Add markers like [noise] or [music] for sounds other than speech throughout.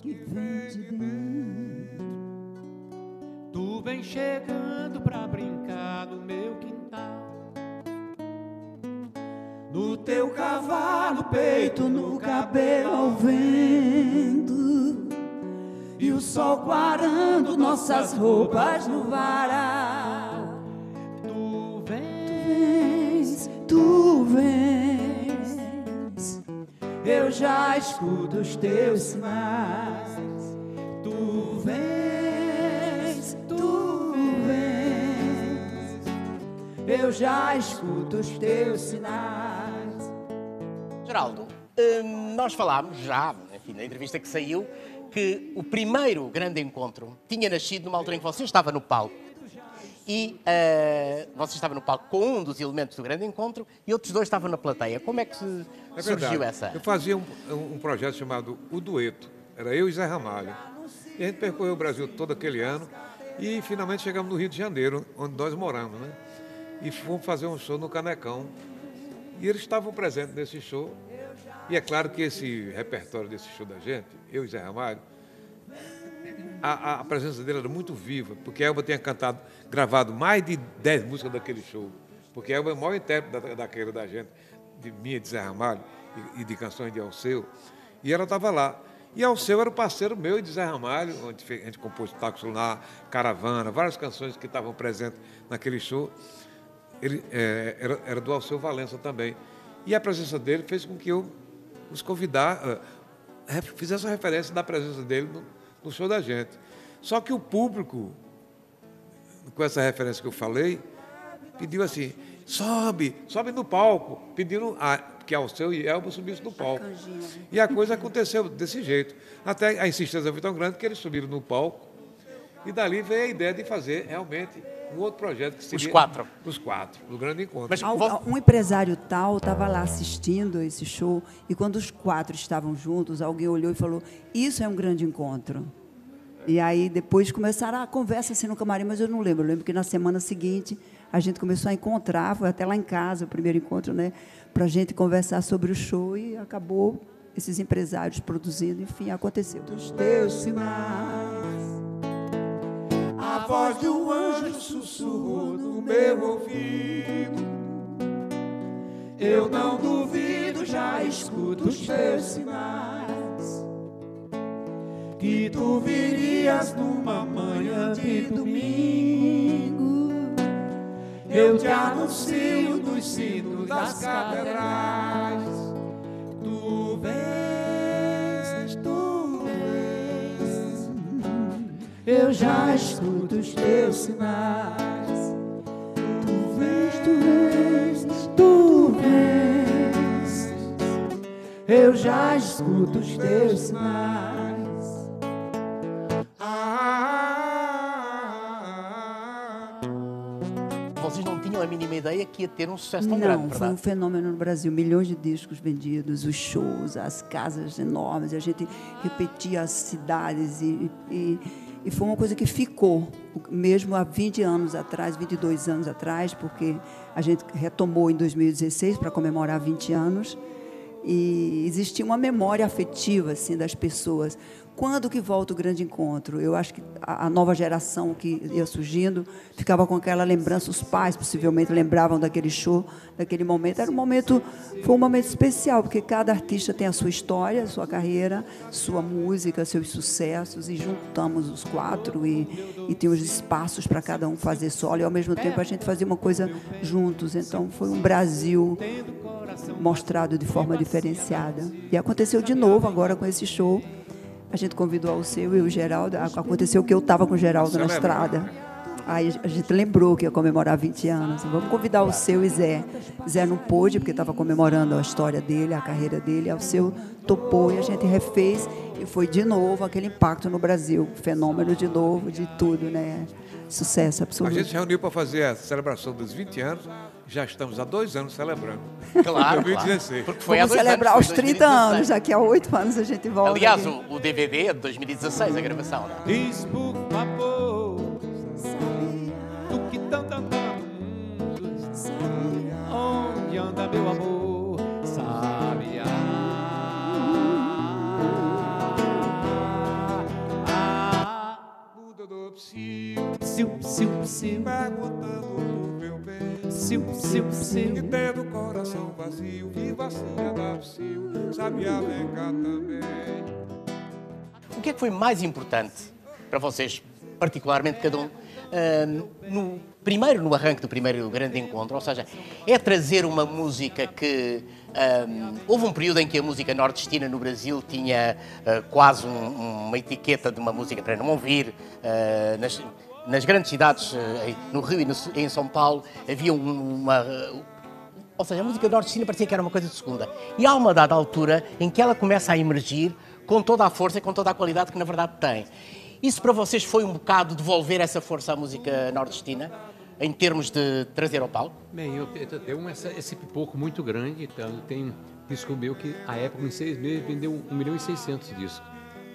que vem de dentro. Tu vem chegando pra brincar no meu quintal. No teu cavalo, peito no cabelo ao vento. E o sol quarando nossas roupas no varal. Tu vens, Tu vens, eu já escuto os teus sinais. Tu vens, tu vens, eu já escuto os teus sinais. Geraldo, hum, nós falámos já, enfim, na entrevista que saiu, que o primeiro grande encontro tinha nascido numa altura em que você estava no palco. E eh, você estava no palco com um dos elementos do grande encontro e outros dois estavam na plateia. Como é que se- É surgiu essa? Eu fazia um, um projeto chamado O Dueto. Era eu e Zé Ramalho. E a gente percorreu o Brasil todo aquele ano e finalmente chegamos no Rio de Janeiro, onde nós moramos, né? E fomos fazer um show no Canecão. E eles estavam presentes nesse show. E é claro que esse repertório desse show da gente, eu e Zé Ramalho, a, a- presença dele era muito viva, porque Elba tinha cantado, gravado mais de 10 músicas daquele show. Porque Elba é o maior intérprete da, daquele da gente, de minha, de Zé Ramalho, e, e de canções de Alceu. E ela estava lá. E Alceu era o parceiro meu e de Zé Ramalho, onde a gente compôs Taco Lunar, Caravana, várias canções que estavam presentes naquele show. Ele eh, era, era do Alceu Valença também. E a presença dele fez com que eu os convidar, ref- fizesse a referência da presença dele no, no show da gente. Só que o público, com essa referência que eu falei, pediu assim, sobe, sobe no palco. Pediram a, que Alceu e Elba subissem no palco. E a coisa aconteceu desse jeito. Até a insistência foi tão grande que eles subiram no palco. E dali veio a ideia de fazer realmente um outro projeto que seria... quatro. Os quatro, no grande encontro. Mas Um empresário tal estava lá assistindo esse show e quando os quatro estavam juntos, alguém olhou e falou: Isso é um grande encontro. E aí depois começaram a conversa assim no camarim, mas eu não lembro. Eu lembro que na semana seguinte a gente começou a encontrar, foi até lá em casa o primeiro encontro, né? Para a gente conversar sobre o show e acabou esses empresários produzindo, enfim, aconteceu. Dos teus sinais. A voz do anjo sussurrou no meu ouvido. Eu não duvido, já escuto os teus sinais. Que tu virias numa manhã de domingo. Eu te anuncio nos sinos das catedrais. Tu vens, tu vens. Eu já escuto os teus sinais. Tu vens, tu vens, tu vens. Eu já escuto os teus sinais. Não a mínima ideia que ia ter um sucesso tão Não, grande, foi um fenômeno no Brasil. Milhões de discos vendidos, os shows, as casas enormes. A gente repetia as cidades e, e, e foi uma coisa que ficou, mesmo há 20 anos atrás, 22 anos atrás, porque a gente retomou em 2016 para comemorar 20 anos. E existia uma memória afetiva assim das pessoas. Quando que volta o grande encontro? Eu acho que a, a nova geração que ia surgindo ficava com aquela lembrança. Os pais possivelmente lembravam daquele show, daquele momento. Era um momento, foi um momento especial porque cada artista tem a sua história, sua carreira, sua música, seus sucessos e juntamos os quatro e, e tem os espaços para cada um fazer solo e ao mesmo tempo a gente fazia uma coisa juntos. Então foi um Brasil mostrado de forma diferenciada. E aconteceu de novo agora com esse show. A gente convidou o seu e o Geraldo. Aconteceu que eu estava com o Geraldo na estrada. Aí a gente lembrou que ia comemorar 20 anos. Vamos convidar o seu e Zé. Zé não pôde, porque estava comemorando a história dele, a carreira dele. O seu topou e a gente refez. E foi de novo aquele impacto no Brasil. Fenômeno de novo, de tudo, né? Sucesso A absoluto. gente se reuniu para fazer a celebração dos 20 anos. Já estamos há dois anos celebrando. [laughs] Claro, 2016. claro. Porque foi Vamos celebrar anos, os foi 30 2016. anos. Daqui a oito anos a gente volta. Aliás, aqui. o, DVD é de 2016, a gravação, não é? Sil, perguntando por meu bem. sil, sil, E tendo o coração vazio, viva assim vem cá também. O que é que foi mais importante para vocês, particularmente cada um, ahm, no primeiro, no arranque do primeiro grande encontro? Ou seja, é trazer uma música que. ahm, houve um período em que a música nordestina no Brasil tinha ah, quase um- uma etiqueta de uma música para não ouvir. ah, nas, nas grandes cidades, ah, no Rio e em São Paulo, havia um- uma. Ou seja, a música nordestina parecia que era uma coisa de segunda. E há uma dada altura em que ela começa a emergir com toda a força e com toda a qualidade que na verdade tem. Isso para vocês foi um bocado devolver essa força à música nordestina, em termos de trazer ao palco? Bem, eu, eu tenho esse pipoco muito grande, então tem disco meu que, à época, em seis meses, vendeu 1 milhão e 600 discos,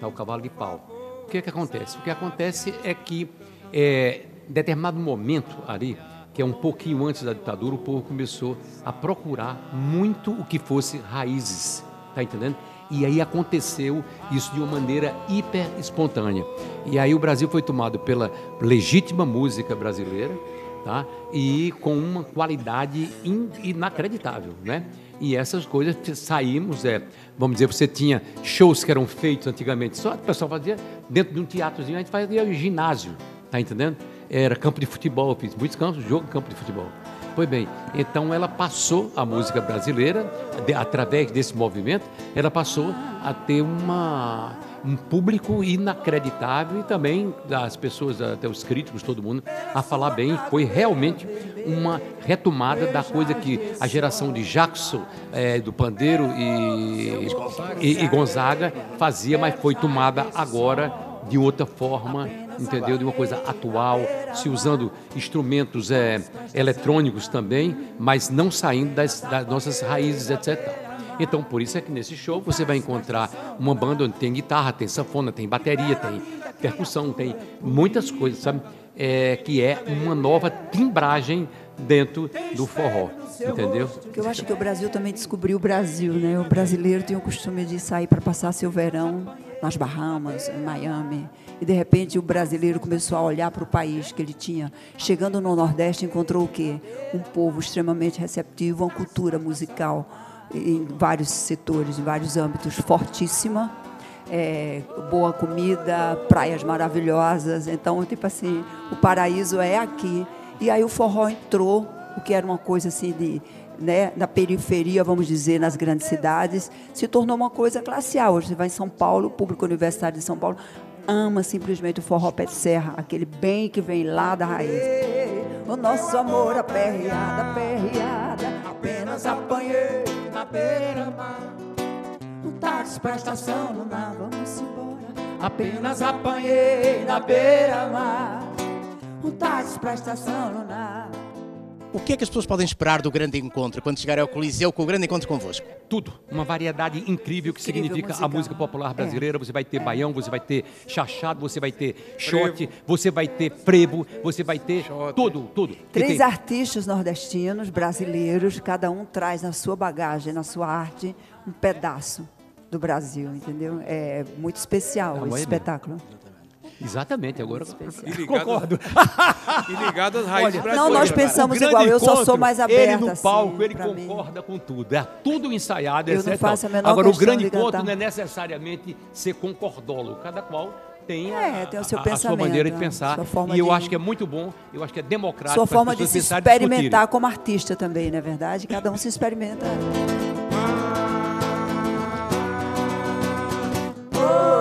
tá, o Cavalo de Pau. O que é que acontece? O que acontece é que, é, determinado momento ali, que é um pouquinho antes da ditadura, o povo começou a procurar muito o que fosse raízes, tá entendendo? E aí aconteceu isso de uma maneira hiper espontânea. E aí o Brasil foi tomado pela legítima música brasileira, tá? E com uma qualidade in- inacreditável, né? E essas coisas saímos, é, vamos dizer, você tinha shows que eram feitos antigamente, só o pessoal fazia dentro de um teatrozinho, a gente fazia ginásio, tá entendendo? Era campo de futebol, eu fiz muitos campos, jogo campo de futebol. Pois bem, então ela passou a música brasileira, de- através desse movimento, ela passou a ter uma, um público inacreditável e também as pessoas, até os críticos, todo mundo, a falar bem. Foi realmente uma retomada da coisa que a geração de Jackson, eh, do Pandeiro e, e, e Gonzaga fazia, mas foi tomada agora de outra forma, entendeu? De uma coisa atual, se usando instrumentos eh, eletrônicos também, mas não saindo das, das nossas raízes, etc. Então, por isso é que nesse show você vai encontrar uma banda onde tem guitarra, tem sanfona, tem bateria, tem percussão, tem muitas coisas, sabe? É, que é uma nova timbragem dentro do forró, entendeu? Eu acho que o Brasil também descobriu o Brasil, né? O brasileiro tem o costume de sair para passar seu verão nas Bahamas, em Miami. E de repente o brasileiro começou a olhar para o país que ele tinha. Chegando no Nordeste, encontrou o quê? Um povo extremamente receptivo, uma cultura musical em vários setores, em vários âmbitos, fortíssima. É, boa comida, praias maravilhosas. Então, tipo assim, o paraíso é aqui. E aí o forró entrou, o que era uma coisa assim de, né, da periferia, vamos dizer, nas grandes cidades, se tornou uma coisa A. Hoje você vai em São Paulo, o público universitário de São Paulo ama simplesmente o forró pé de serra, aquele bem que vem lá da raiz. O nosso amor aperreada, aperreada, apenas apanhei na beira-mar. Um táxi pra estação, não vamos embora. Apenas apanhei na beira-mar. Um táxi pra estação, não. O que é que as pessoas podem esperar do grande encontro quando chegarem ao Coliseu com o grande encontro convosco? Tudo. Uma variedade incrível que Incrível, significa a musical. música popular É. brasileira. Você vai ter baião, você vai ter chachado, você vai ter shot, você vai ter frevo, você vai ter tudo, tudo. Que Três tem- artistas nordestinos, brasileiros, cada um traz na sua bagagem, na sua arte, um pedaço do Brasil, entendeu? É muito especial Ah, esse é espetáculo. Exatamente, agora E ligado, concordo. e ligado às raízes Olha. Não, nós pensamos igual, eu só sou encontro, mais Ele aberta, no assim, palco, ele pra mim. concorda com tudo. É tudo ensaiado, Eu não etc. faço a menor Agora, o grande de encontro cantar. não é necessariamente ser concordolo. Cada qual tem a, É, tem o seu a- a sua pensamento, maneira de a pensar. E eu de- acho que é muito bom, eu acho que é democrático. Sua forma de se experimentar como artista também, não é verdade? Cada um se experimenta. Oh,